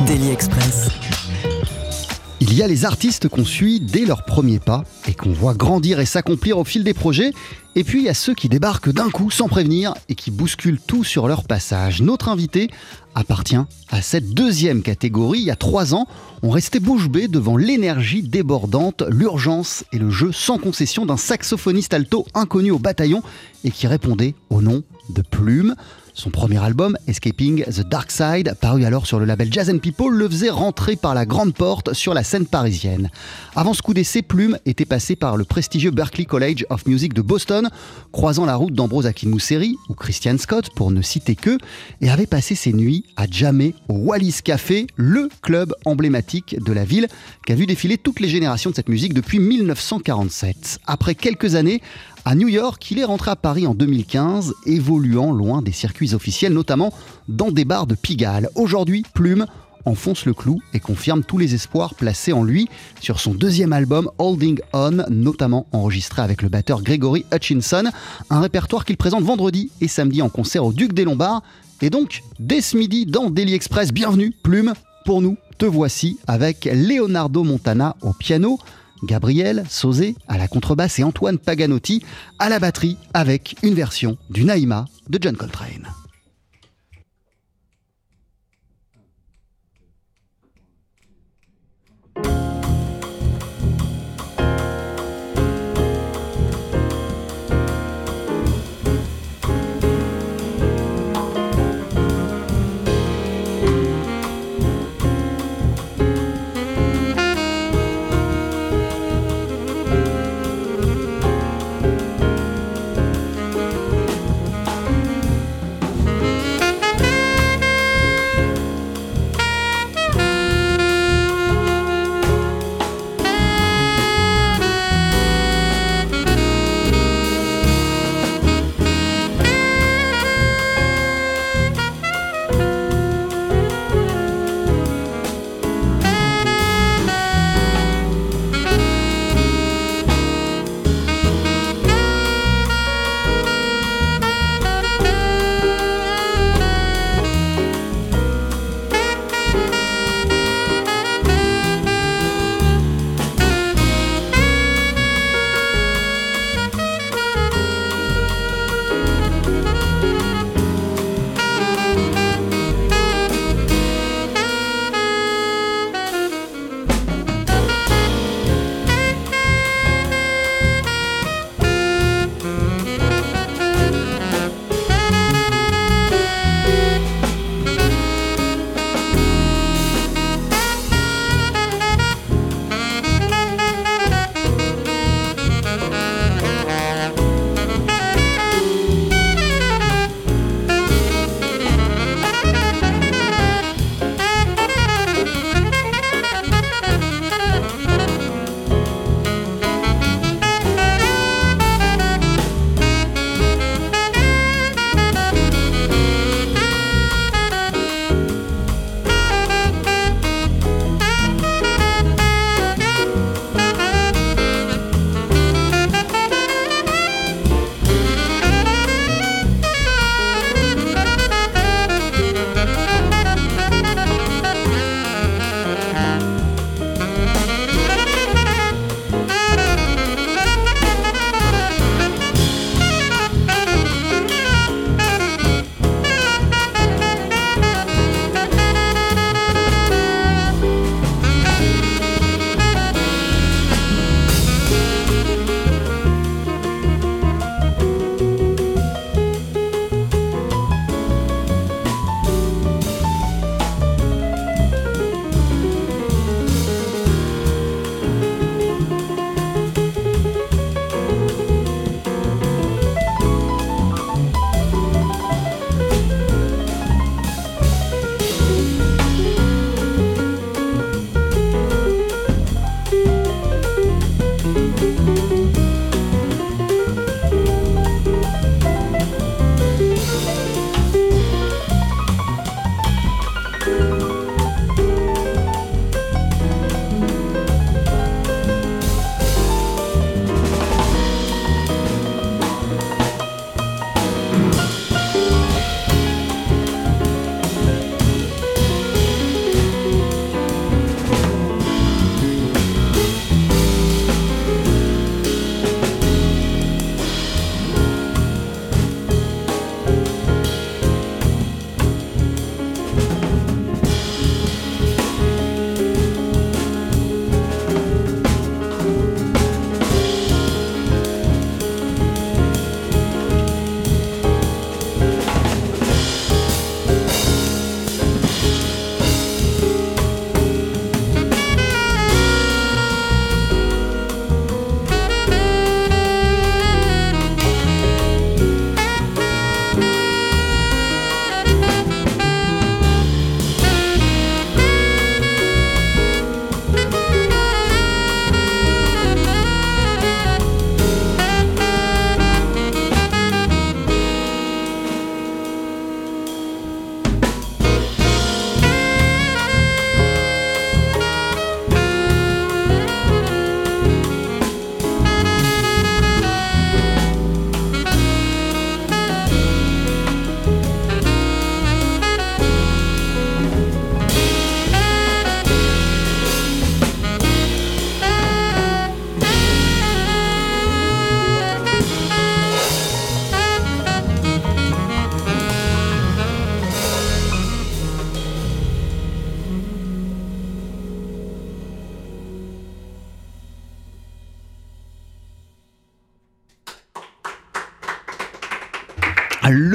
Daily Express. Il y a les artistes qu'on suit dès leurs premiers pas et qu'on voit grandir et s'accomplir au fil des projets. Et puis il y a ceux qui débarquent d'un coup sans prévenir et qui bousculent tout sur leur passage. Notre invité appartient à cette deuxième catégorie. Il y a trois ans, on restait bouche bée devant l'énergie débordante, l'urgence et le jeu sans concession d'un saxophoniste alto inconnu au bataillon et qui répondait au nom de Plume. Son premier album, Escaping the Dark Side, paru alors sur le label Jazz and People, le faisait rentrer par la grande porte sur la scène parisienne. Avant ce coup d'essai, Plume était passé par le prestigieux Berklee College of Music de Boston, croisant la route d'Ambrose Akinmuseri ou Christian Scott, pour ne citer que, et avait passé ses nuits à jammer au Wallis Café, le club emblématique de la ville, qui a vu défiler toutes les générations de cette musique depuis 1947. Après quelques années, à New York, il est rentré à Paris en 2015, évoluant loin des circuits officiels, notamment dans des bars de Pigalle. Aujourd'hui, Plume enfonce le clou et confirme tous les espoirs placés en lui sur son deuxième album Holding On, notamment enregistré avec le batteur Gregory Hutchinson, un répertoire qu'il présente vendredi et samedi en concert au Duc des Lombards. Et donc, dès ce midi dans Daily Express, bienvenue Plume, pour nous, te voici avec Leonardo Montana au piano, Gabriel Sauzé à la contrebasse et Antoine Paganotti à la batterie avec une version du Naïma de John Coltrane.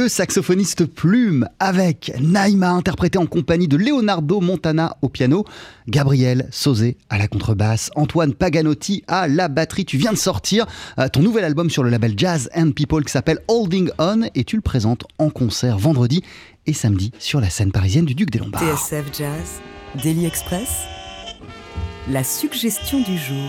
Saxophoniste Plume avec Naïma interprété en compagnie de Leonardo Montana au piano, Gabriel Sauzé à la contrebasse, Antoine Paganotti à la batterie. Tu viens de sortir euh, ton nouvel album sur le label Jazz and People qui s'appelle Holding On et tu le présentes en concert vendredi et samedi sur la scène parisienne du Duc des Lombards. TSF Jazz, Daily Express, la suggestion du jour.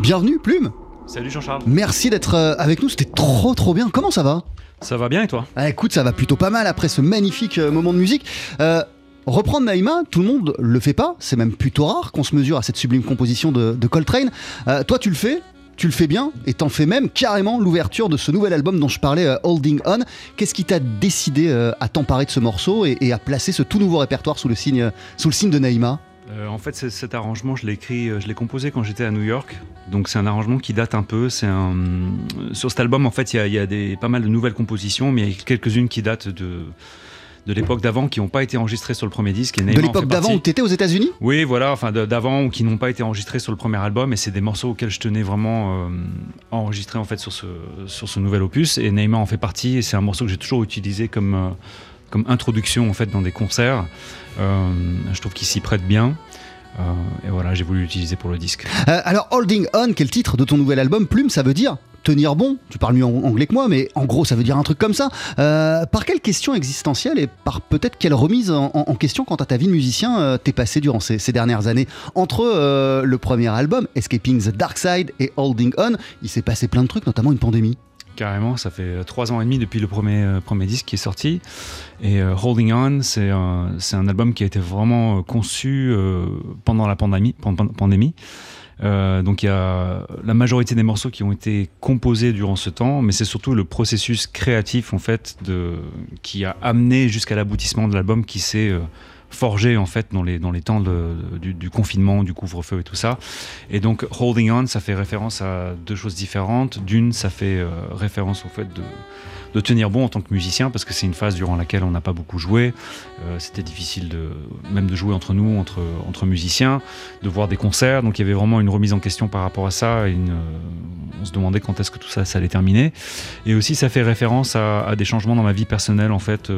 Bienvenue Plume Salut Jean-Charles. Merci d'être euh, avec nous, c'était trop trop bien. Comment ça va? Ça va bien et toi? Ah, Écoute, ça va plutôt pas mal après ce magnifique euh, moment de musique. Euh, reprendre Naïma, tout le monde le fait pas, c'est même plutôt rare qu'on se mesure à cette sublime composition de, de Coltrane. Euh, toi, tu le fais tu le fais bien et t'en fais même carrément l'ouverture de ce nouvel album dont je parlais, euh, Holding On. Qu'est-ce qui t'a décidé euh, à t'emparer de ce morceau et, et à placer ce tout nouveau répertoire sous le signe, sous le signe de Naïma? Euh, En fait, cet arrangement, je l'ai écrit, euh, je l'ai composé quand j'étais à New York. Donc c'est un arrangement qui date un peu. C'est un sur cet album, en fait, il y a, il y a des, pas mal de nouvelles compositions, mais il y a quelques-unes qui datent de de l'époque d'avant, qui n'ont pas été enregistrées sur le premier disque. et De l'époque d'avant où t'étais aux États-Unis? Oui, voilà, enfin d'avant ou qui n'ont pas été enregistrés sur le premier album, et c'est des morceaux auxquels je tenais vraiment euh, à enregistrer en fait sur ce sur ce nouvel opus. Et Neymar en fait partie, et c'est un morceau que j'ai toujours utilisé comme euh, comme introduction en fait dans des concerts. Euh, je trouve qu'il s'y prête bien. Euh, et voilà, j'ai voulu l'utiliser pour le disque. Euh, alors, Holding On, le titre de ton nouvel album, Plume, ça veut dire tenir bon? Tu parles mieux anglais que moi, mais en gros, ça veut dire un truc comme ça. Par quelle question existentielle et par peut-être quelle remise en, question quant à ta vie de musicien t'es passé durant ces, dernières années Entre le premier album, Escaping the Dark Side, et Holding On, il s'est passé plein de trucs, notamment une pandémie. Carrément, ça fait euh, trois ans et demi depuis le premier, euh, premier disque qui est sorti. Et euh, Holding On, c'est un, un album qui a été vraiment conçu pendant la pandémie. donc il y a la majorité des morceaux qui ont été composés durant ce temps, mais c'est surtout le processus créatif en fait qui a amené jusqu'à l'aboutissement de l'album qui s'est forgé en fait dans les, dans les temps du, confinement, du couvre-feu et tout ça. Et donc Holding On, ça fait référence à deux choses différentes. D'une, ça fait euh, référence au fait de, de tenir bon en tant que musicien, parce que c'est une phase durant laquelle on n'a pas beaucoup joué. Euh, C'était difficile de, même de jouer entre nous, entre, entre musiciens, de voir des concerts. Donc il y avait vraiment une remise en question par rapport à ça. Et euh, on se demandait quand est-ce que tout ça, ça allait terminer. Et aussi, ça fait référence à, des changements dans ma vie personnelle, en fait,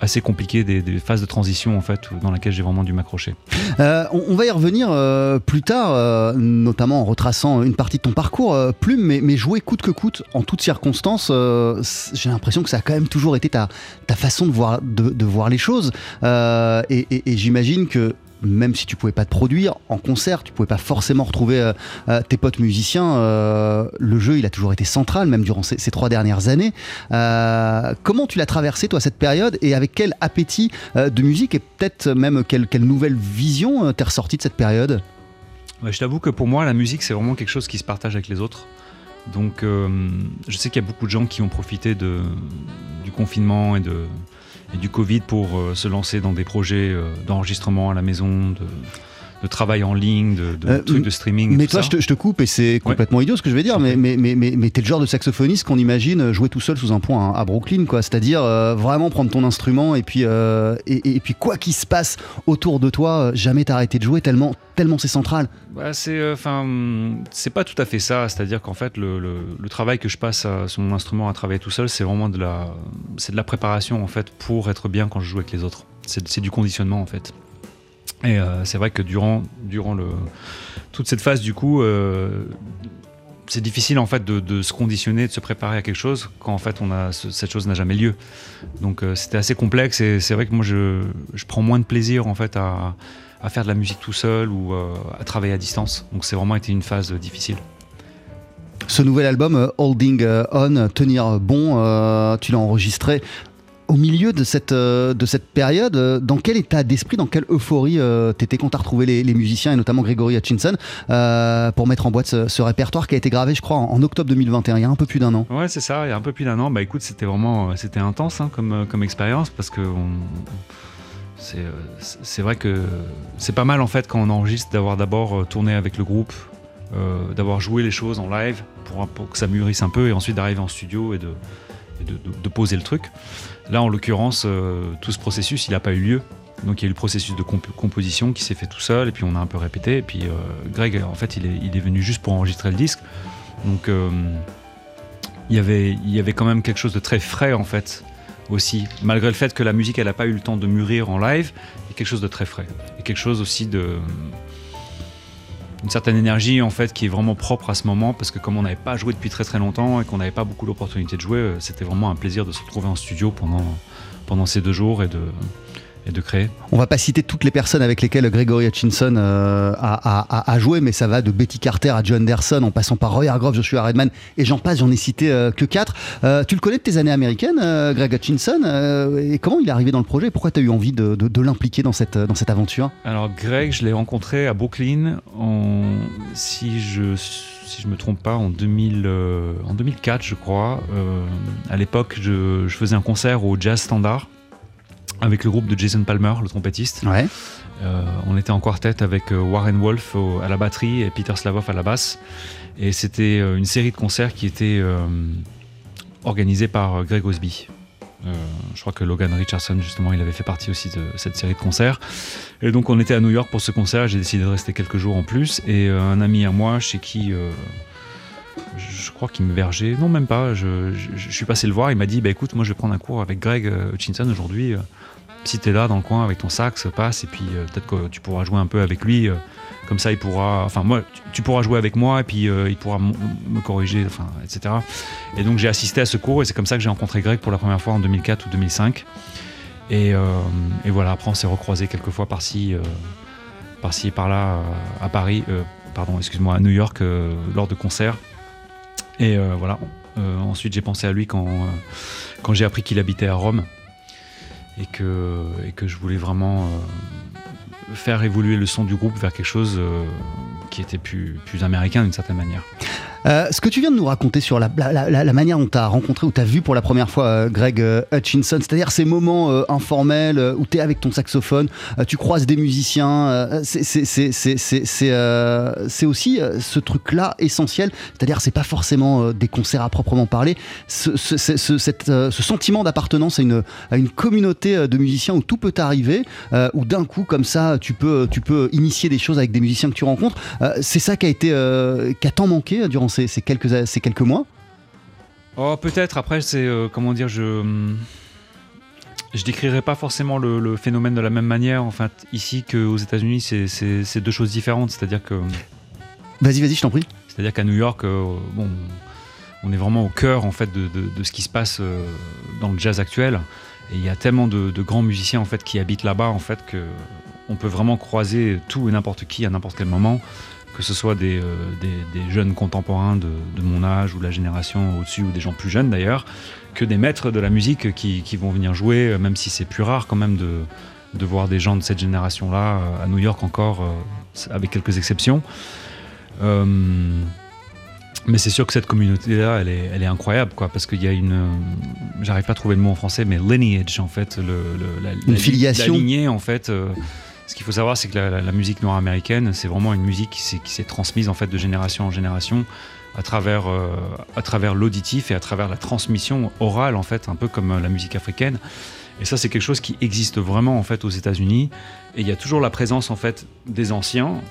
assez compliqués, des, des phases de transition, en fait, dans laquelle j'ai vraiment dû m'accrocher. Euh, on, va y revenir euh, plus tard, euh, notamment en retraçant une partie de ton parcours, Plume, mais, mais jouer coûte que coûte, en toutes circonstances, j'ai l'impression que ça a quand même toujours été ta, ta façon de voir, de, voir les choses. Et j'imagine que même si tu pouvais pas te produire en concert, tu pouvais pas forcément retrouver euh, euh, tes potes musiciens. euh, le jeu, il a toujours été central, même durant ces, trois dernières années. Comment tu l'as traversé toi cette période et avec quel appétit de musique et peut-être même quelle, nouvelle vision t'es ressorti de cette période? Je t'avoue que pour moi, la musique, c'est vraiment quelque chose qui se partage avec les autres. Donc, je sais qu'il y a beaucoup de gens qui ont profité du confinement et, de, et du Covid pour euh, se lancer dans des projets euh, d'enregistrement à la maison, de, de travail en ligne, de, de Euh, trucs de streaming. et Mais tout toi, ça. je te, je te coupe et c'est complètement idiot ce que je vais dire, mais, mais, mais, t'es le genre de saxophoniste qu'on imagine jouer tout seul sous un pont à, à Brooklyn, quoi. C'est-à-dire euh, vraiment prendre ton instrument et puis, euh, et, puis quoi qu'il se passe autour de toi, jamais t'arrêter de jouer tellement, tellement c'est central. Bah, c'est enfin c'est pas tout à fait ça c'est-à-dire qu'en fait le, le- le travail que je passe à- sur mon instrument à travailler tout seul c'est vraiment de la c'est de la préparation en fait pour être bien quand je joue avec les autres c'est c'est du conditionnement en fait et euh, c'est vrai que durant durant le toute cette phase du coup euh, c'est difficile en fait de, se conditionner, de se préparer à quelque chose quand en fait on a ce- cette chose n'a jamais lieu. Donc euh, c'était assez complexe et c'est vrai que moi je, je prends moins de plaisir en fait à, faire de la musique tout seul ou à travailler à distance. Donc c'est vraiment été une phase difficile. Ce nouvel album, Holding On, Tenir Bon, tu l'as enregistré au milieu de cette, euh, de cette période. Euh, Dans quel état d'esprit, dans quelle euphorie euh, t'étais quand t'as retrouvé les, musiciens et notamment Grégory Hutchinson pour mettre en boîte ce, répertoire qui a été gravé, je crois, en, octobre 2021, il y a un peu plus d'un an Ouais, c'est ça. Il y a un peu plus d'un an. Bah écoute, c'était vraiment, c'était intense hein, comme, comme expérience parce que c'est, vrai que c'est pas mal en fait quand on enregistre d'avoir d'abord tourné avec le groupe, d'avoir joué les choses en live pour, que ça mûrisse un peu et ensuite d'arriver en studio et de- de poser le truc. Là, en l'occurrence, euh, tout ce processus, il n'a pas eu lieu. Donc il y a eu le processus de comp- composition qui s'est fait tout seul et puis on a un peu répété et puis euh, Greg en fait il est, venu juste pour enregistrer le disque. Donc euh, il y avait, il y avait quand même quelque chose de très frais en fait aussi, malgré le fait que la musique elle n'a pas eu le temps de mûrir en live, il y a quelque chose de très frais et quelque chose aussi de une certaine énergie en fait qui est vraiment propre à ce moment parce que comme on n'avait pas joué depuis très très longtemps et qu'on n'avait pas beaucoup l'opportunité de jouer, euh, c'était vraiment un plaisir de se retrouver en studio pendant pendant ces deux jours et de et de créer. On va pas citer toutes les personnes avec lesquelles Gregory Hutchinson euh, a, a, joué, mais ça va de Betty Carter à John Anderson, en passant par Roy Hargrove, Joshua Redman, et j'en passe, j'en ai cité euh, que quatre. Euh, tu le connais de tes années américaines, Greg Hutchinson, et comment il est arrivé dans le projet? Pourquoi tu as eu envie de, de, l'impliquer dans cette, dans cette aventure? Alors Greg, je l'ai rencontré à Brooklyn, en, si je si je me trompe pas, en, 2000, en 2004, je crois. à l'époque, je, je, faisais un concert au Jazz Standard avec le groupe de Jason Palmer, le trompettiste. Ouais. Euh, on était en quartet avec euh, Warren Wolf à la batterie et Peter Slavov à la basse. Et c'était euh, une série de concerts qui était organisée par Greg Osby. je crois que Logan Richardson, justement, il avait fait partie aussi de cette série de concerts. Et donc, on était à New York pour ce concert. J'ai décidé de rester quelques jours en plus. Et un ami à moi, chez qui je crois qu'il me vergeait. Non, même pas. Je, suis passé le voir. Il m'a dit bah, écoute, moi, je vais prendre un cours avec Greg Hutchinson aujourd'hui si tu es là dans le coin avec ton sax, passe et puis euh, peut-être que tu pourras jouer un peu avec lui. Euh, comme ça, il pourra, enfin moi, tu, pourras jouer avec moi et puis euh, il pourra me corriger, enfin, etc. Et donc j'ai assisté à ce cours et c'est comme ça que j'ai rencontré Greg pour la première fois en 2004 ou 2005. Et, voilà, après on s'est recroisé quelques fois par-ci, par-ci et par-là à Paris, pardon, excuse-moi, à New York lors de concerts. Et voilà. ensuite j'ai pensé à lui quand, quand j'ai appris qu'il habitait à Rome et que, je voulais vraiment euh, faire évoluer le son du groupe vers quelque chose euh, qui était plus américain d'une certaine manière. Euh, ce que tu viens de nous raconter sur la, manière dont tu as rencontré ou tu as vu pour la première fois euh, Greg euh, Hutchinson, c'est-à-dire ces moments informels où tu es avec ton saxophone, tu croises des musiciens, c'est aussi ce truc-là essentiel, c'est-à-dire c'est pas forcément des concerts à proprement parler, ce, sentiment d'appartenance à une, communauté de musiciens où tout peut arriver, où d'un coup comme ça tu peux, initier des choses avec des musiciens que tu rencontres, c'est ça qui a qui a tant manqué durant ces, quelques, ces quelques mois Oh, peut-être. Après, c'est. Euh, comment dire Je. Je décrirais pas forcément le, phénomène de la même manière, en fait, ici qu'aux États-Unis, c'est deux choses différentes. C'est-à-dire que. Vas-y, vas-y, je t'en prie. C'est-à-dire qu'à New York, euh, bon, on est vraiment au cœur, en fait, de, de, ce qui se passe euh, dans le jazz actuel. Et il y a tellement de, grands musiciens, en fait, qui habitent là-bas, en fait, que on peut vraiment croiser tout et n'importe qui à n'importe quel moment que ce soit des, euh, jeunes contemporains de, mon âge ou la génération au-dessus ou des gens plus jeunes d'ailleurs, que des maîtres de la musique qui, vont venir jouer, euh, même si c'est plus rare quand même de, de voir des gens de cette génération-là euh, à New York encore, avec quelques exceptions. mais c'est sûr que cette communauté-là, elle est, elle est incroyable, quoi, parce qu'il y a une, j'arrive pas à trouver le mot en français, mais lineage en fait, le, la, une filiation, la lignée en fait. Ce qu'il faut savoir, c'est que la, musique noire américaine, c'est vraiment une musique qui s'est transmise en fait de génération en génération à travers, euh, travers l'auditif et à travers la transmission orale en fait, un peu comme euh, la musique africaine. Et ça, c'est quelque chose qui existe vraiment en fait aux États-Unis. Et il y a toujours la présence en fait des anciens,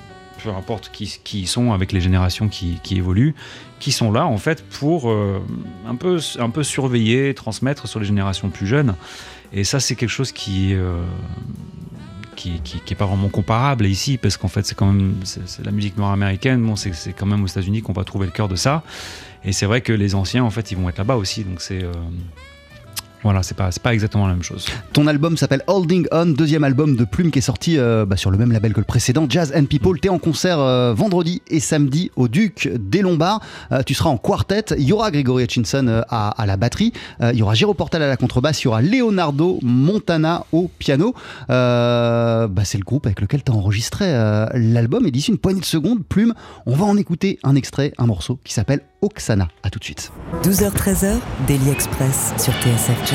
peu importe qui, qui sont avec les générations qui, qui, évoluent, qui sont là en fait pour euh, un, peu, un peu surveiller, transmettre sur les générations plus jeunes. Et ça, c'est quelque chose qui, qui, qui, est pas vraiment comparable ici, parce qu'en fait, c'est quand même c'est la musique noire américaine. Bon, c'est quand même aux États-Unis qu'on va trouver le cœur de ça. Et c'est vrai que les anciens, en fait, ils vont être là-bas aussi. Donc c'est euh, voilà, c'est pas, pas exactement la même chose. Ton album s'appelle Holding On, deuxième album de Plume qui est sorti euh, bah, sur le même label que le précédent, Jazz and People. T'es en concert euh, vendredi et samedi au Duc des Lombards. Euh, tu seras en quartet. Il y aura Gregory Hutchinson à, la batterie. il y aura Géro Portal à la contrebasse. Il y aura Leonardo Montana au piano. Bah, c'est le groupe avec lequel tu as enregistré l'album. Et d'ici une poignée de secondes, Plume, on va en écouter un extrait, un morceau qui s'appelle Oksana. A tout de suite. 12h-13h, Daily Express sur TSF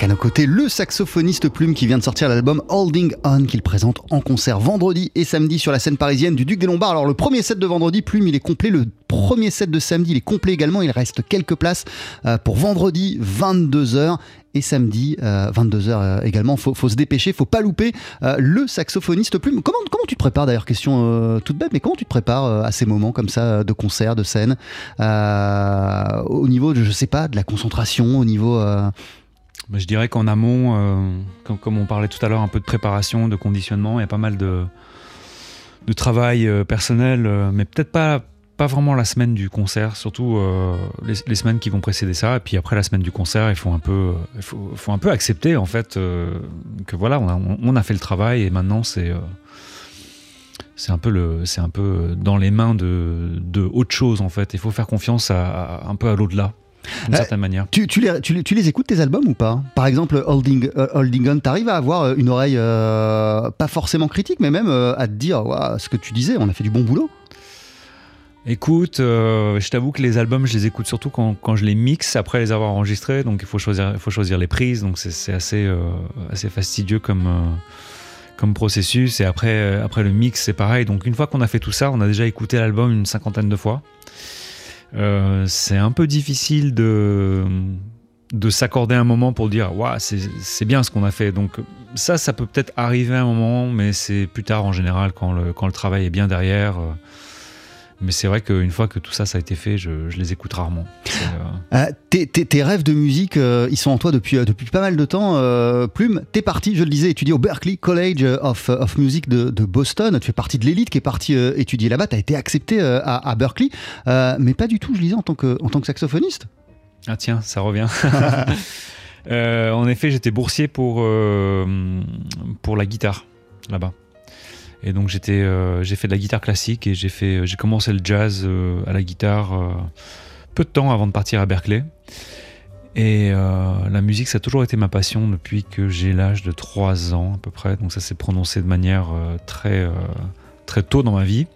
À nos côtés le saxophoniste Plume qui vient de sortir l'album Holding On qu'il présente en concert vendredi et samedi sur la scène parisienne du Duc des Lombards. Alors le premier set de vendredi, Plume il est complet, le premier set de samedi il est complet également, il reste quelques places euh, pour vendredi 22h et samedi 22h euh, également. Faut, faut se dépêcher, faut pas louper euh, le saxophoniste Plume. Comment, tu te prépares d'ailleurs? Question toute bête, mais comment tu te prépares à ces moments comme ça de concert, de scène Au niveau, de, je sais pas, de la concentration, au niveau je dirais qu'en amont, euh, comme, on parlait tout à l'heure, un peu de préparation, de conditionnement, il y a pas mal de, travail euh, personnel, euh, mais peut-être pas, pas vraiment la semaine du concert, surtout les, semaines qui vont précéder ça. Et puis après la semaine du concert, il faut un peu, un peu accepter en fait que voilà, on a, fait le travail et maintenant c'est c'est un peu un peu dans les mains de, de autre chose en fait. Il faut faire confiance un peu à l'au-delà d'une euh, certaine manière. Tu, tu, les, tu, les, écoutes tes albums ou pas? Par exemple, Holding, uh, Holding On, t'arrives à avoir euh, une oreille euh, pas forcément critique, mais même à te dire ce que tu disais, on a fait du bon boulot Écoute, je t'avoue que les albums, je les écoute surtout quand, quand, je les mixe après les avoir enregistrés, donc il faut choisir, il faut choisir les prises, donc c'est assez, assez fastidieux comme, comme processus. Et après, après le mix, c'est pareil. Donc une fois qu'on a fait tout ça, on a déjà écouté l'album une cinquantaine de fois. Euh, c'est un peu difficile de, de s'accorder un moment pour dire waouh c'est bien ce qu'on a fait. Donc ça ça peut peut-être arriver un moment mais c'est plus tard en général quand le, quand le travail est bien derrière euh, mais c'est vrai qu'une fois que tout ça, ça a été fait, je, les écoute rarement. Euh, tes, rêves de musique, euh, ils sont en toi depuis, euh, depuis pas mal de temps. Plume, t'es parti, je le disais, étudier au Berklee College of, of Music de, Boston. Tu fais partie de l'élite qui est partie étudier là-bas. Tu as été accepté à, Berkeley, mais pas du tout, je disais, en tant que, en tant que saxophoniste. Ah tiens, ça revient. en effet, j'étais boursier pour, pour la guitare là-bas. Et donc euh, j'ai fait de la guitare classique et j'ai commencé le jazz euh, à la guitare euh, peu de temps avant de partir à Berkeley. Et la musique, ça a toujours été ma passion depuis que j'ai l'âge de 3 ans à peu près. Donc ça s'est prononcé de manière très, très tôt dans ma vie.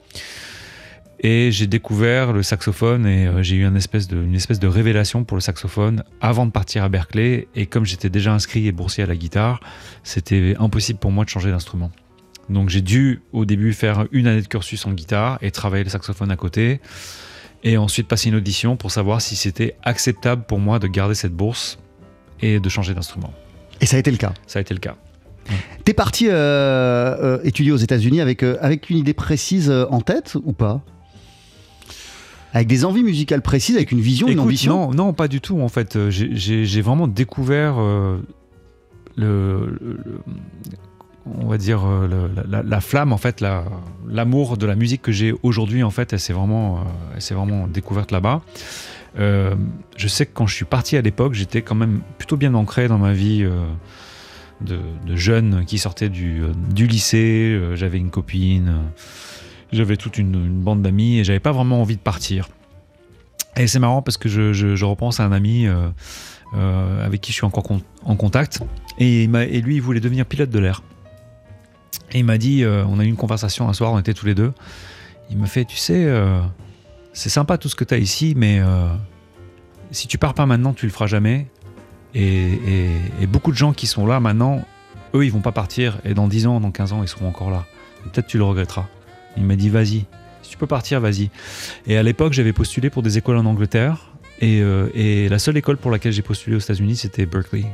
Et j'ai découvert le saxophone et j'ai eu une espèce, de, une espèce de révélation pour le saxophone avant de partir à Berkeley. Et comme j'étais déjà inscrit et boursier à la guitare, c'était impossible pour moi de changer d'instrument. Donc j'ai dû au début faire une année de cursus en guitare et travailler le saxophone à côté. Et ensuite passer une audition pour savoir si c'était acceptable pour moi de garder cette bourse et de changer d'instrument. Et ça a été le cas Ça a été le cas. T'es parti euh, euh, étudier aux États-Unis avec, euh, avec une idée précise en tête ou pas? Avec des envies musicales précises, avec une vision, une ambition? Non, non, pas du tout. En fait, j'ai vraiment découvert le, on va dire euh, la, flamme en fait l'amour de la musique que j'ai aujourd'hui en fait elle s'est vraiment euh, vraiment découverte là-bas. Euh, je sais que quand je suis parti à l'époque j'étais quand même plutôt bien ancré dans ma vie de, jeune qui sortait du, lycée. J'avais une copine j'avais toute une, bande d'amis et j'avais pas vraiment envie de partir. Et c'est marrant parce que je, repense à un ami avec qui je suis encore en contact. Et lui il voulait devenir pilote de l'air et il m'a dit, euh, on a eu une conversation un soir, on était tous les deux. Il me fait, tu sais, euh, c'est sympa tout ce que tu as ici, mais euh, si tu pars pas maintenant, tu le feras jamais. Et, beaucoup de gens qui sont là maintenant, eux, ils vont pas partir. Et dans 10 ans, dans 15 ans, ils seront encore là. Peut-être tu le regretteras. Il m'a dit, vas-y. Si tu peux partir, vas-y. Et à l'époque, j'avais postulé pour des écoles en Angleterre. Et, et la seule école pour laquelle j'ai postulé aux États-Unis, c'était Berkeley,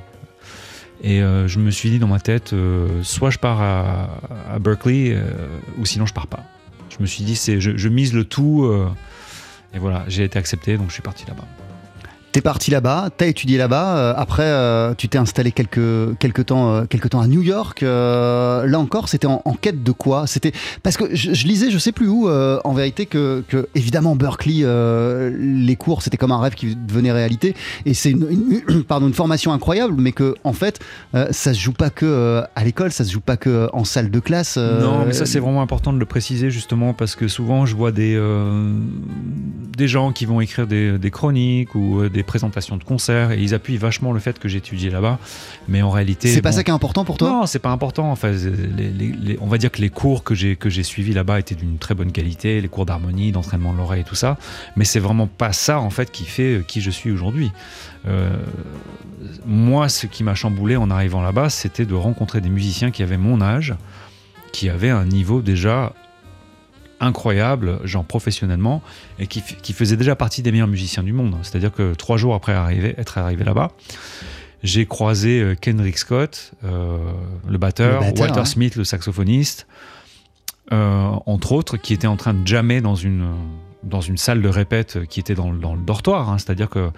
et euh, je me suis dit dans ma tête, euh, soit je pars à, Berkeley, euh, ou sinon je pars pas. Je me suis dit, je mise le tout. et voilà, j'ai été accepté, donc je suis parti là-bas. T'es parti là-bas, t'as étudié là-bas. Euh, après, euh, tu t'es installé quelques, quelques, temps, euh, quelques temps à New York. là encore, c'était en, quête de quoi? C'était parce que je, lisais, je sais plus où, en vérité, que, que évidemment Berkeley, les cours, c'était comme un rêve qui devenait réalité. Et c'est une, pardon, une formation incroyable, mais que en fait, ça se joue pas que à l'école, ça se joue pas que en salle de classe. non, mais ça c'est vraiment important de le préciser justement parce que souvent je vois des des gens qui vont écrire des, des chroniques ou euh, des présentations de concerts et ils appuient vachement le fait que j'ai étudié là-bas. Mais en réalité. C'est pas bon, ça qui est important pour toi? Non, c'est pas important. Enfin, les- les- les- on va dire que les cours que j'ai que j'ai suivis là-bas étaient d'une très bonne qualité, les cours d'harmonie, d'entraînement de l'oreille et tout ça. Mais c'est vraiment pas ça en fait qui fait euh, qui je suis aujourd'hui. Euh, moi, ce qui m'a chamboulé en arrivant là-bas, c'était de rencontrer des musiciens qui avaient mon âge, qui avaient un niveau déjà incroyable, genre professionnellement, et qui, qui faisaient déjà partie des meilleurs musiciens du monde. C'est-à-dire que trois jours après arriver, être arrivé là-bas, j'ai croisé euh, Kendrick Scott, euh, le, batteur, Le batteur, Walter ouais. Smith, le saxophoniste, euh, entre autres, qui était en train de jammer dans une, dans une salle de répète qui était dans, le- dans le dortoir. hein. C'est-à-dire que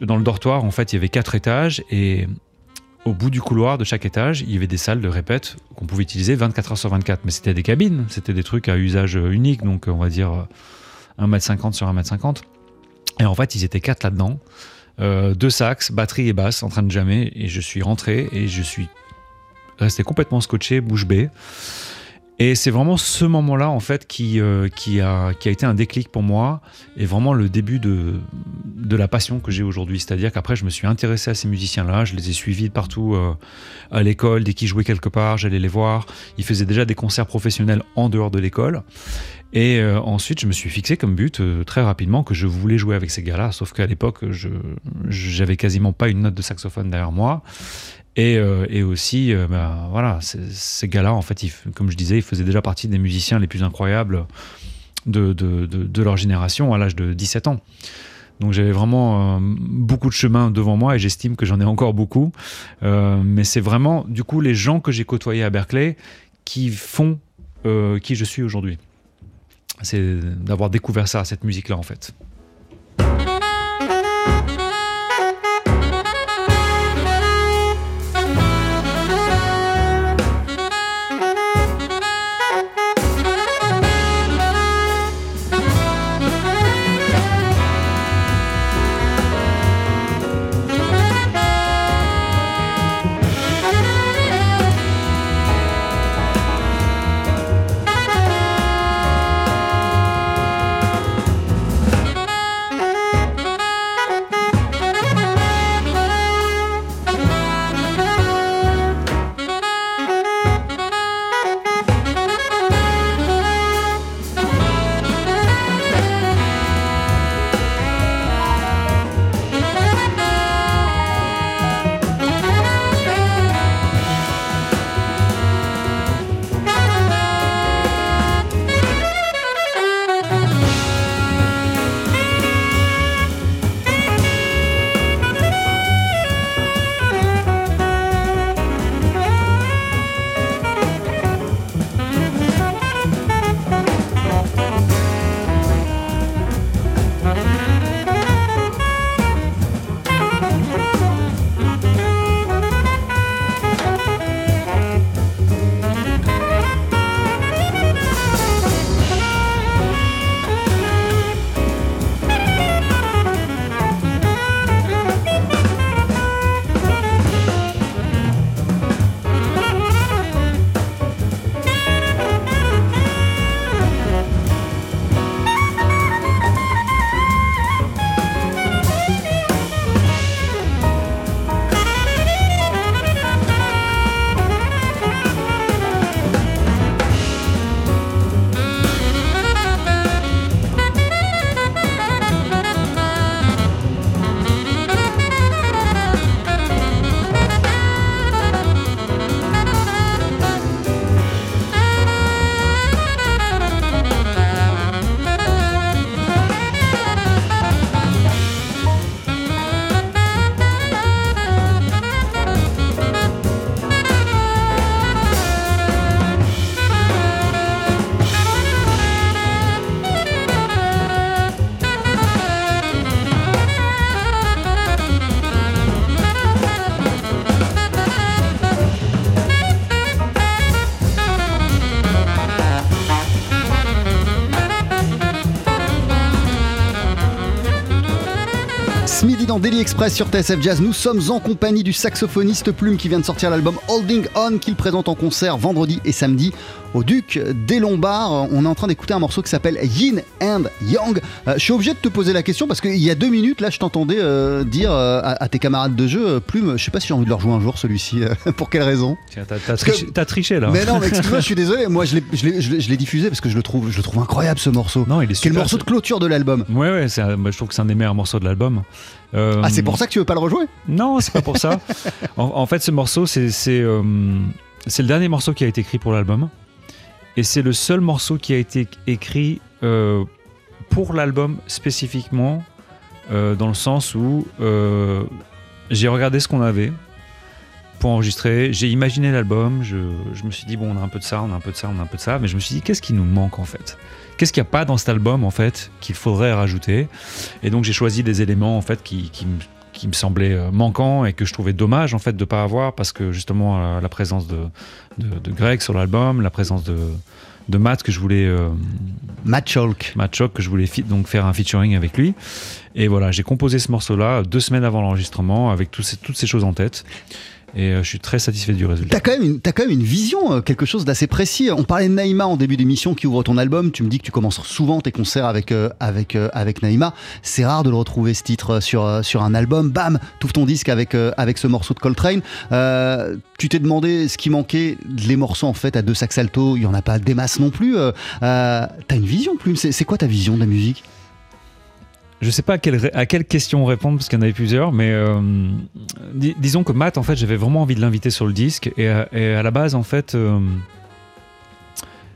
dans le dortoir, en fait, il y avait quatre étages et au bout du couloir de chaque étage, il y avait des salles de répète qu'on pouvait utiliser 24 heures sur 24. Mais c'était des cabines, c'était des trucs à usage unique, donc on va dire euh, 1m50 sur 1m50. Et en fait, ils étaient quatre là-dedans. Euh, deux sax, batterie et basse en train de jammer. Et je suis rentré et je suis resté complètement scotché, bouche bée. Et c'est vraiment ce moment-là, en fait, qui, euh, qui, a, été un déclic pour moi et vraiment le début de, la passion que j'ai aujourd'hui. C'est-à-dire qu'après, je me suis intéressé à ces musiciens-là, je les ai suivis partout euh, à l'école. Dès qu'ils jouaient quelque part, j'allais les voir. Ils faisaient déjà des concerts professionnels en dehors de l'école. Et euh, ensuite, je me suis fixé comme but très rapidement que je voulais jouer avec ces gars-là. Sauf qu'à l'époque, j'avais quasiment pas une note de saxophone derrière moi. Et, euh, et aussi, euh, bah, voilà, ces- gars-là, en fait, comme je disais, ils faisaient déjà partie des musiciens les plus incroyables de, leur génération à l'âge de 17 ans. Donc j'avais vraiment euh, beaucoup de chemin devant moi et j'estime que j'en ai encore beaucoup. Mais c'est vraiment, du coup, les gens que j'ai côtoyés à Berkeley qui font qui je suis aujourd'hui. C'est d'avoir découvert ça, cette musique-là, en fait. Dans Daily Express sur TSF Jazz. Nous sommes en compagnie du saxophoniste Plume qui vient de sortir l'album Holding On qu'il présente en concert vendredi et samedi au Duc des Lombards. On est en train d'écouter un morceau qui s'appelle Yin and Yang. Euh, je suis obligé de te poser la question parce qu'il y a deux minutes, là, je t'entendais euh, dire euh, à, à tes camarades de jeu, Plume, je sais pas si j'ai envie de leur jouer un jour celui-ci. pour quelle raison? Tiens, T'as t'as que- triché, t'as triché, là. Mais non, mais excuse-moi, je suis désolé. Moi, je l'ai- je l'ai je l'ai- je l'ai diffusé parce que je le trouve, je le trouve incroyable ce morceau. Non, il est C'est le super. morceau de clôture de l'album. Ouais, ouais, c'est un- bah, je trouve que c'est un des meilleurs morceaux de l'album. Euh, Ah, c'est pour ça que tu veux pas le rejouer? Non, c'est pas pour ça. en, en fait, ce morceau, c'est euh, c'est le dernier morceau qui a été écrit pour l'album. Et c'est le seul morceau qui a été écrit euh, pour l'album spécifiquement, dans le sens où j'ai regardé ce qu'on avait pour enregistrer, j'ai imaginé l'album, je, je me suis dit, bon, on a un peu de ça, on a un peu de ça, on a un peu de ça, mais je me suis dit, qu'est-ce qui nous manque en fait? Qu'est-ce qu'il n'y a pas dans cet album en fait qu'il faudrait rajouter? Et donc j'ai choisi des éléments en fait qui, qui me qui me semblaient euh, manquants et que je trouvais dommage en fait de pas avoir parce que justement euh, la présence de, de, de Greg sur l'album, la présence de, de Matt que je voulais euh, Matt Chalk. Matt Chock que je voulais donc faire un featuring avec lui. Et voilà j'ai composé ce morceau là deux semaines avant l'enregistrement avec ces- toutes ces choses en tête et euh, je suis très satisfait du résultat. T'as quand, même une- quand même une vision, euh, quelque chose d'assez précis. On parlait de Naïma en début d'émission qui ouvre ton album. Tu me dis que tu commences souvent tes concerts avec, euh, avec, avec Naïma. C'est rare de le retrouver ce titre sur, sur un album. Bam, t'ouvres ton disque avec, avec ce morceau de Coltrane. Tu t'es demandé ce qui manquait. Les morceaux en fait à deux sax alto, il y en a pas des masses non plus. T'as une vision, Plume. C'est quoi ta vision de la musique? Je sais pas à quelle, question répondre parce qu'il y en avait plusieurs, mais euh, dis- disons que Matt, en fait, j'avais vraiment envie de l'inviter sur le disque et à, la base, en fait, euh,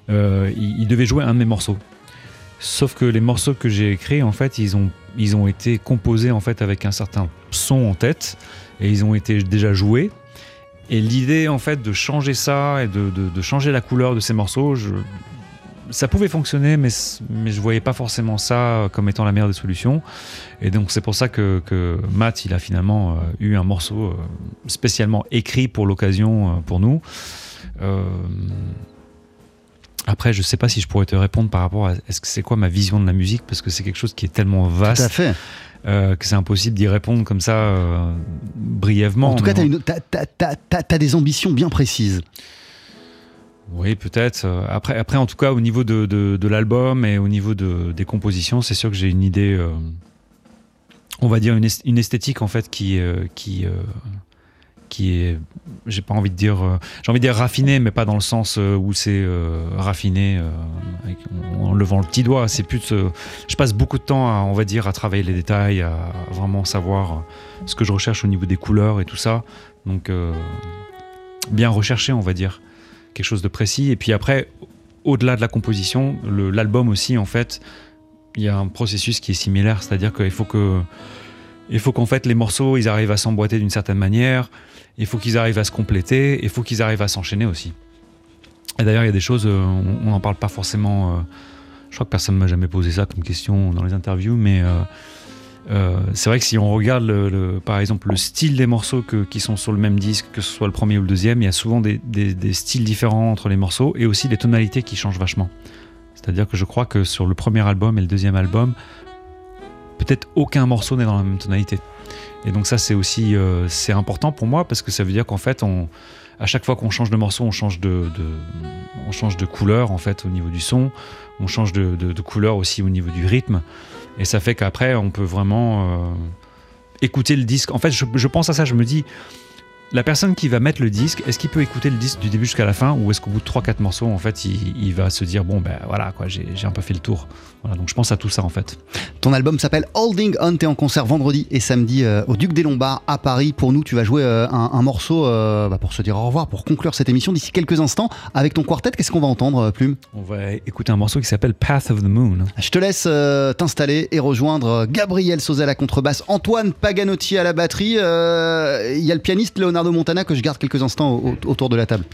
euh, il, il devait jouer un de mes morceaux. Sauf que les morceaux que j'ai écrits, en fait, ils ont, ils ont été composés en fait avec un certain son en tête et ils ont été déjà joués. Et l'idée, en fait, de changer ça et de, de- de changer la couleur de ces morceaux, je, ça pouvait fonctionner, mais, mais je voyais pas forcément ça comme étant la meilleure des solutions. Et donc c'est pour ça que, que Matt, il a finalement euh, eu un morceau euh, spécialement écrit pour l'occasion euh, pour nous. Euh, après, je sais pas si je pourrais te répondre par rapport à est-ce que c'est quoi ma vision de la musique? Parce que c'est quelque chose qui est tellement Tout à vaste fait. euh, que c'est impossible d'y répondre comme ça euh, brièvement. En tout cas, t'as- t'as des ambitions bien précises. Oui, peut-être. Euh, Après, après, en tout cas, au niveau de, de, l'album et au niveau de, des compositions, c'est sûr que j'ai une idée, euh, on va dire une, est- une esthétique en fait qui, euh, qui, qui est, j'ai pas envie de dire, j'ai envie de dire raffinée, mais pas dans le sens où c'est raffiné en, levant le petit doigt. C'est plus, je passe beaucoup de temps, à, on va dire, à travailler les détails, à vraiment savoir ce que je recherche au niveau des couleurs et tout ça. Donc, bien recherché, on va dire quelque chose de précis. Et puis après, au-delà de la composition, l'album aussi, en fait, il y a un processus qui est similaire, c'est-à-dire qu'il faut que, il faut qu'en fait les morceaux, ils arrivent à s'emboîter d'une certaine manière. Il faut qu'ils arrivent à se compléter. Il faut qu'ils arrivent à s'enchaîner aussi. Et d'ailleurs, il y a des choses, euh, on n'en parle pas forcément. euh, je crois que personne ne m'a jamais posé ça comme question dans les interviews, mais euh, euh, c'est vrai que si on regarde, par exemple, le style des morceaux qui sont sur le même disque, que ce soit le premier ou le deuxième, il y a souvent des, styles différents entre les morceaux et aussi des tonalités qui changent vachement. C'est-à-dire que je crois que sur le premier album et le deuxième album, peut-être aucun morceau n'est dans la même tonalité. Et donc ça, c'est aussi euh, c'est important pour moi parce que ça veut dire qu'en fait, à chaque fois qu'on change de morceau, on change de, on change de couleur en fait au niveau du son, on change de couleur aussi au niveau du rythme, et ça fait qu'après, on peut vraiment euh, écouter le disque. En fait, je, je pense à ça, je me dis, la personne qui va mettre le disque, est-ce qu'il peut écouter le disque du début jusqu'à la fin, ou est-ce qu'au bout de 3-4 morceaux, en fait, il, il va se dire, bon, ben voilà, quoi, j'ai un peu fait le tour. Voilà, donc je pense à tout ça en fait. Ton album s'appelle Holding On. T'es en concert vendredi et samedi euh, au Duc des Lombards à Paris. Pour nous, tu vas jouer euh, un, un morceau euh, bah, pour se dire au revoir, pour conclure cette émission d'ici quelques instants avec ton quartet. Qu'est-ce qu'on va entendre, Plume? On va écouter un morceau qui s'appelle Path of the Moon. Je te laisse t'installer et rejoindre Gabriel Sauzet à la contrebasse, Antoine Paganotti à la batterie. Il y a le pianiste Leonardo Montana que je garde quelques instants au- au- autour de la table.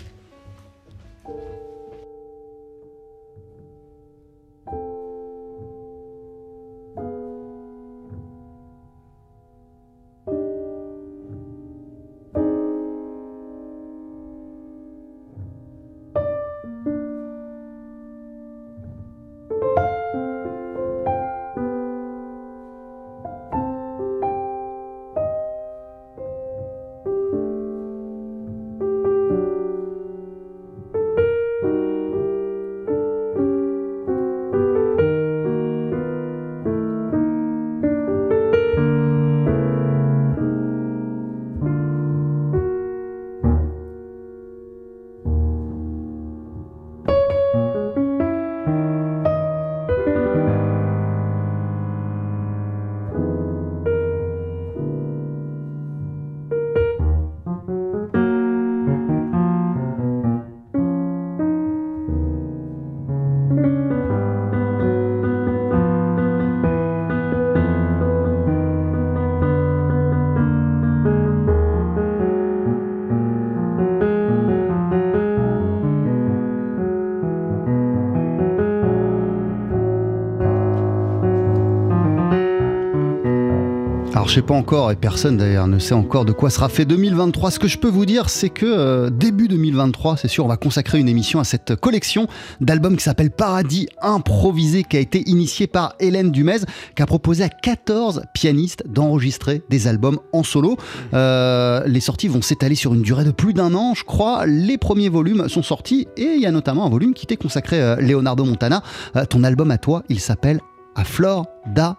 Alors je sais pas encore, et personne d'ailleurs ne sait encore de quoi sera fait 2023. Ce que je peux vous dire, c'est que euh, début 2023, c'est sûr, on va consacrer une émission à cette collection d'albums qui s'appelle Paradis Improvisé, qui a été initiée par Hélène Dumez, qui a proposé à 14 pianistes d'enregistrer des albums en solo. Euh, les sorties vont s'étaler sur une durée de plus d'un an, je crois. Les premiers volumes sont sortis et il y a notamment un volume qui t'est consacré, euh, Leonardo Montana. Ton album à toi, il s'appelle À Flore da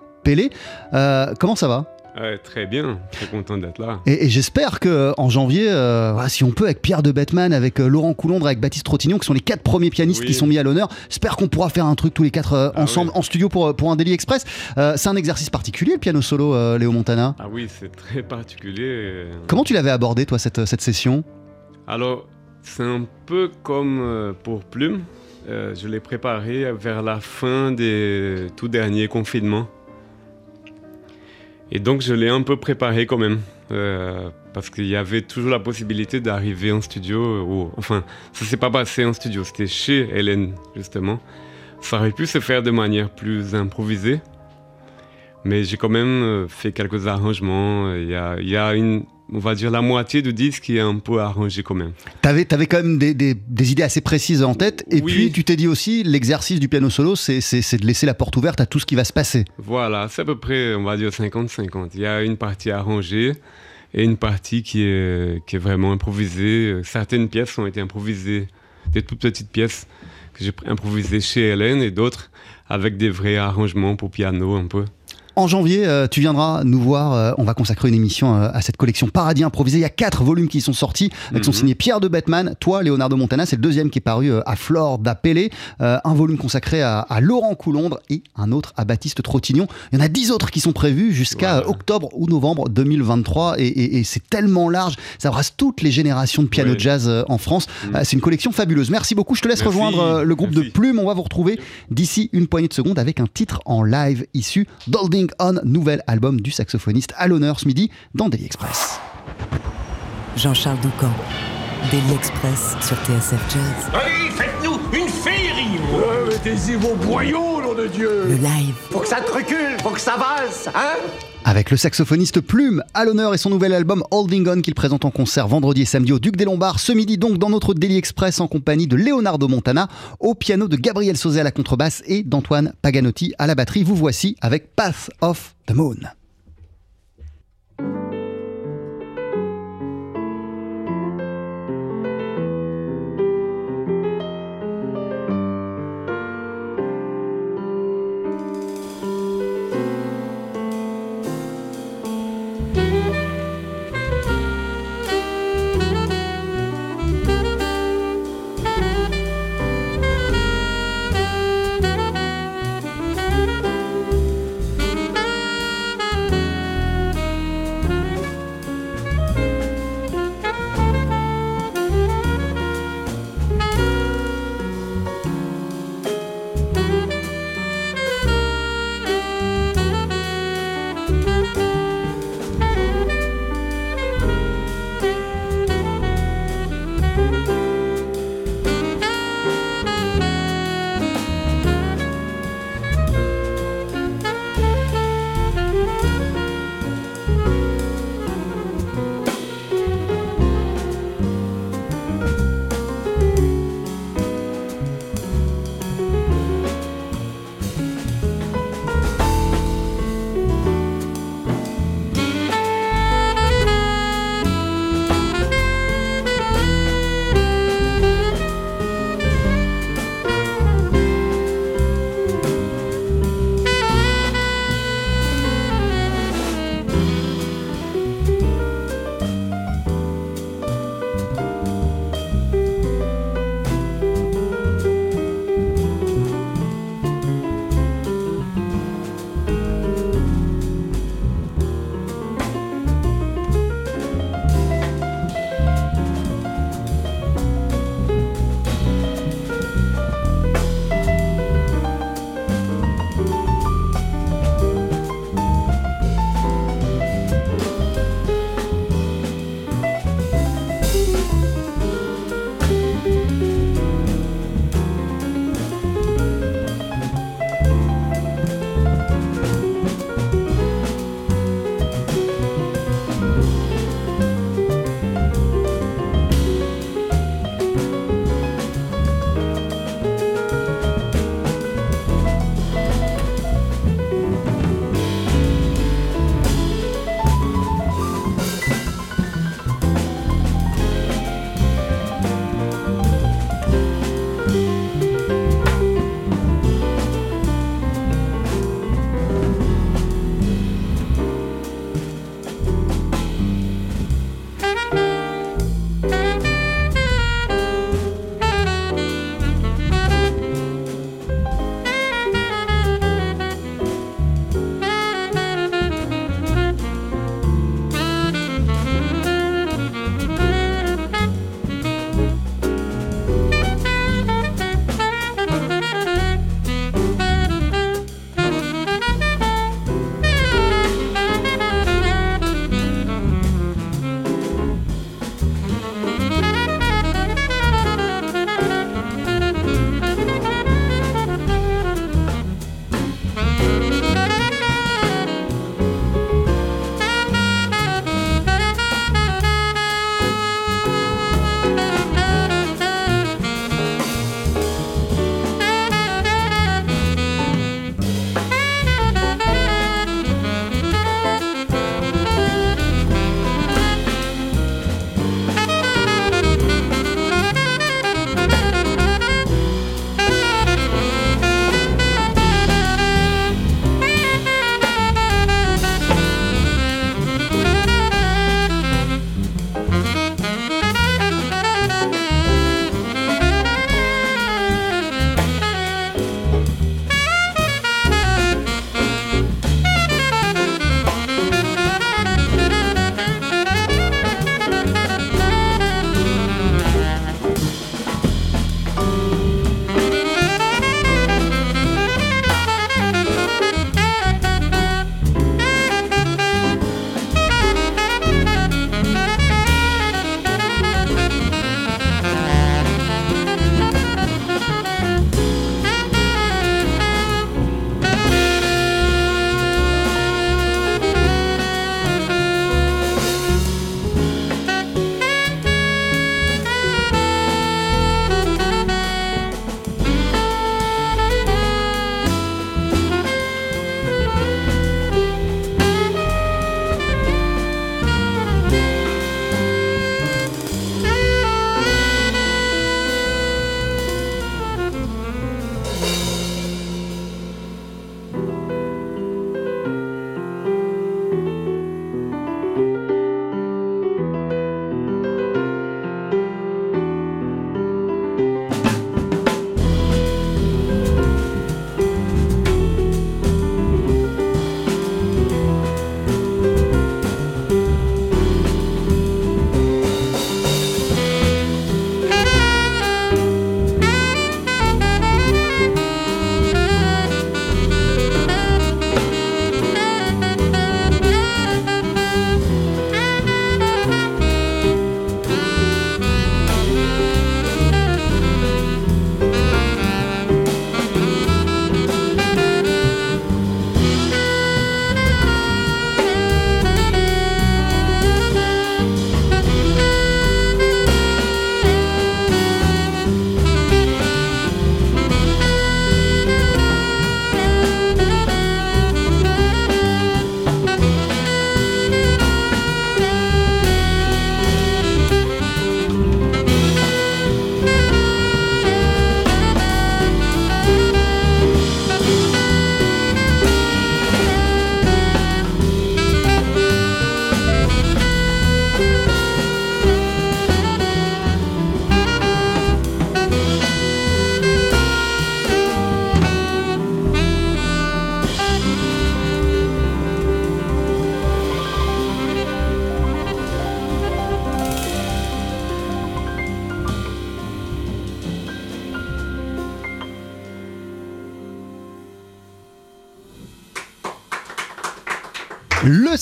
comment ça va? Très bien, très content d'être là. Et, et j'espère que euh, en janvier, euh, si on peut, avec Pierre de Batman, avec euh, Laurent Coulondre, avec Baptiste Trottignon, qui sont les quatre premiers pianistes Oui. qui sont mis à l'honneur, j'espère qu'on pourra faire un truc tous les quatre Ah ensemble oui. en studio pour, pour un Daily Express. C'est un exercice particulier, le piano solo, Léo Montana. Ah oui, c'est très particulier. Comment tu l'avais abordé, toi, cette, cette session? Alors, c'est un peu comme pour Plume. Je l'ai préparé vers la fin des tout derniers confinements. Et donc, je l'ai un peu préparé quand même. euh, parce qu'il y avait toujours la possibilité d'arriver en studio. Ou, enfin, ça s'est pas passé en studio, c'était chez Hélène, justement. Ça aurait pu se faire de manière plus improvisée. Mais j'ai quand même euh, fait quelques arrangements. Il y a, il y a une, on va dire, la moitié du disque qui est un peu arrangé quand même. T'avais avais quand même des, des- des idées assez précises en tête, et Oui. puis tu t'es dit aussi, l'exercice du piano solo, c'est de laisser la porte ouverte à tout ce qui va se passer. Voilà, c'est à peu près, on va dire 50-50. Il y a une partie arrangée et une partie qui est, qui est vraiment improvisée. Certaines pièces ont été improvisées, des toutes petites pièces que j'ai improvisées chez Hélène et d'autres avec des vrais arrangements pour piano un peu. En janvier, euh, tu viendras nous voir. euh, on va consacrer une émission euh, à cette collection Paradis improvisé. Il y a quatre volumes qui sont sortis, qui sont Mhm. signés Pierre de Batman, toi, Leonardo Montana. C'est le deuxième qui est paru à Flore d'Apélé. Un volume consacré à, à Laurent Coulondre et un autre à Baptiste Trottignon. Il y en a dix autres qui sont prévus jusqu'à octobre ou novembre 2023. Et, et- et c'est tellement large. Ça brasse toutes les générations de piano jazz en France. Mhm. C'est une collection fabuleuse. Merci beaucoup. Je te laisse Merci. rejoindre le groupe de. Plume. On va vous retrouver d'ici une poignée de secondes avec un titre en live issu d'Holding On, nouvel album du saxophoniste à l'honneur ce midi dans Daily Express. Jean-Charles Doucan, Daily Express sur TSF Jazz. Allez, Mettez-y vos boyaux, nom de Dieu Le live, Faut que ça te recule, faut que ça valse, hein? Avec le saxophoniste Plume à l'honneur et son nouvel album Holding On qu'il présente en concert vendredi et samedi au Duc des Lombards. Ce midi donc dans notre Daily Express en compagnie de Leonardo Montana au piano, de Gabriel Sauzet à la contrebasse et d'Antoine Paganotti à la batterie. Vous voici avec Path of the Moon.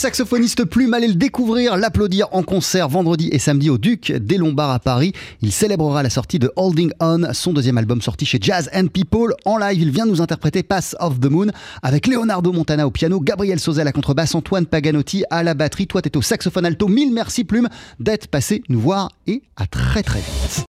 Saxophoniste Plume, allez le découvrir, l'applaudir en concert vendredi et samedi au Duc des Lombards à Paris. Il célébrera la sortie de Holding On, son deuxième album sorti chez Jazz and People. En live, il vient nous interpréter Pass of the Moon avec Leonardo Montana au piano, Gabriel Sauzet à la contrebasse, Antoine Paganotti à la batterie. Toi, t'es au saxophone alto. Mille merci Plume d'être passé nous voir et à très très vite.